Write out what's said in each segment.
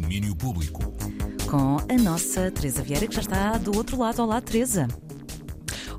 Domínio Público. Com a nossa Teresa Vieira, que já está do outro lado. Olá, Teresa.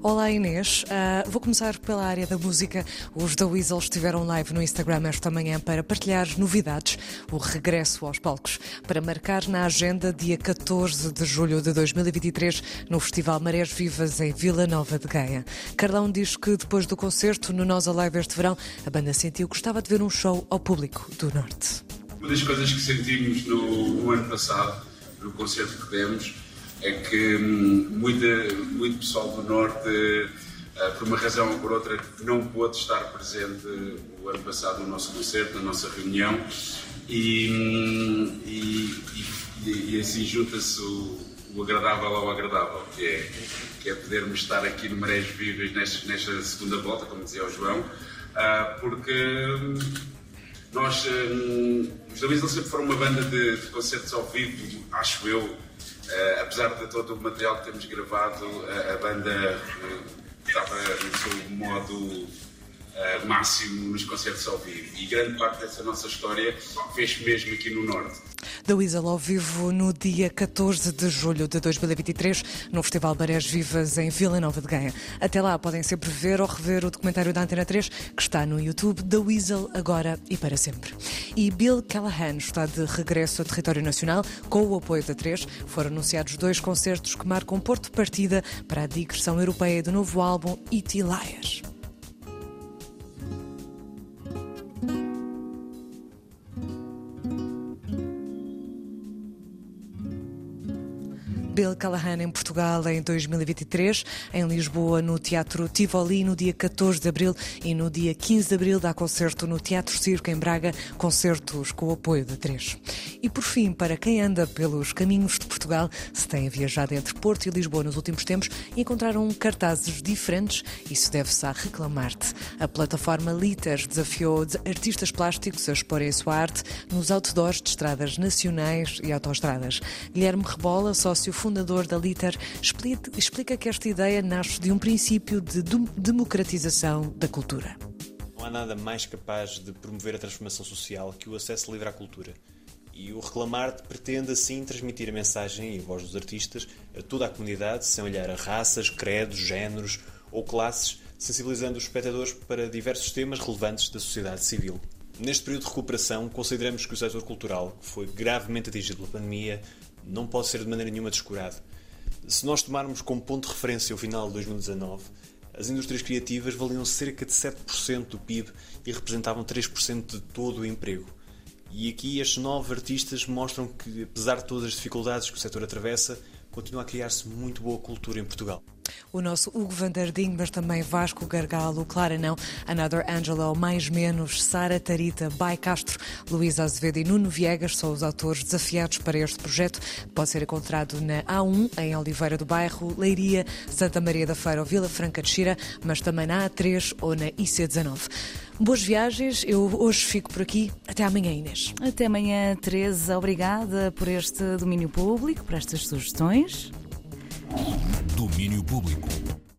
Olá Inês, uh, vou começar pela área da música. Os da Weasel estiveram live no Instagram esta manhã para partilhar novidades, o regresso aos palcos, para marcar na agenda dia 14 de julho de 2023 no Festival Marés Vivas em Vila Nova de Gaia. Carlão diz que depois do concerto no Nós Alive este verão, a banda sentiu que gostava de ver um show ao público do Norte. Uma das coisas que sentimos no, no ano passado, no concerto que demos, é que hum, muita, muito pessoal do Norte, uh, por uma razão ou por outra, não pôde estar presente o ano passado no nosso concerto, na nossa reunião, e, hum, e, e, e assim junta-se o, o, agradável ao agradável, que é, que é podermos estar aqui no Marés Vivas nesta, nesta segunda volta, como dizia o João, uh, porque hum, nós, os The sempre foram uma banda de, de concertos ao vivo, acho eu, Uh, apesar de todo o material que temos gravado, a, a banda uh, estava no seu modo uh, máximo nos concertos ao vivo. E grande parte dessa nossa história fez mesmo aqui no Norte da Weasel ao vivo no dia 14 de julho de 2023 no Festival Marés Vivas em Vila Nova de Gaia. Até lá podem sempre ver ou rever o documentário da Antena 3 que está no YouTube da Weasel agora e para sempre. E Bill Callahan está de regresso ao território nacional com o apoio da 3. Foram anunciados dois concertos que marcam porto de partida para a digressão europeia do novo álbum E.T. Bill Callahan em Portugal em 2023, em Lisboa no Teatro Tivoli no dia 14 de abril e no dia 15 de abril dá concerto no Teatro Circo em Braga, concertos com o apoio da 3. E por fim, para quem anda pelos caminhos de Portugal, se tem viajado entre Porto e Lisboa nos últimos tempos, encontraram cartazes diferentes, isso deve-se a Reclamarte. A plataforma Litas desafiou artistas plásticos a exporem a sua arte nos outdoors de estradas nacionais e autoestradas. Guilherme Rebola, sócio fundador da Liter, explica que esta ideia nasce de um princípio de democratização da cultura. Não há nada mais capaz de promover a transformação social que o acesso livre à cultura. E o Reclamar pretende assim transmitir a mensagem e a voz dos artistas a toda a comunidade, sem olhar a raças, credos, géneros ou classes, sensibilizando os espectadores para diversos temas relevantes da sociedade civil. Neste período de recuperação, consideramos que o setor cultural, que foi gravemente atingido pela pandemia, não pode ser de maneira nenhuma descurado. Se nós tomarmos como ponto de referência o final de 2019, as indústrias criativas valiam cerca de 7% do PIB e representavam 3% de todo o emprego. E aqui estes nove artistas mostram que, apesar de todas as dificuldades que o setor atravessa, continua a criar-se muito boa cultura em Portugal o nosso Hugo Vanderding, mas também Vasco Gargalo, Clara Não, Another Angelo, Mais Menos, Sara Tarita, Bai Castro, Luísa Azevedo e Nuno Viegas são os autores desafiados para este projeto. Pode ser encontrado na A1, em Oliveira do Bairro, Leiria, Santa Maria da Feira ou Vila Franca de Xira, mas também na A3 ou na IC19. Boas viagens, eu hoje fico por aqui. Até amanhã, Inês. Até amanhã, Teresa. Obrigada por este domínio público, por estas sugestões. Domínio Público.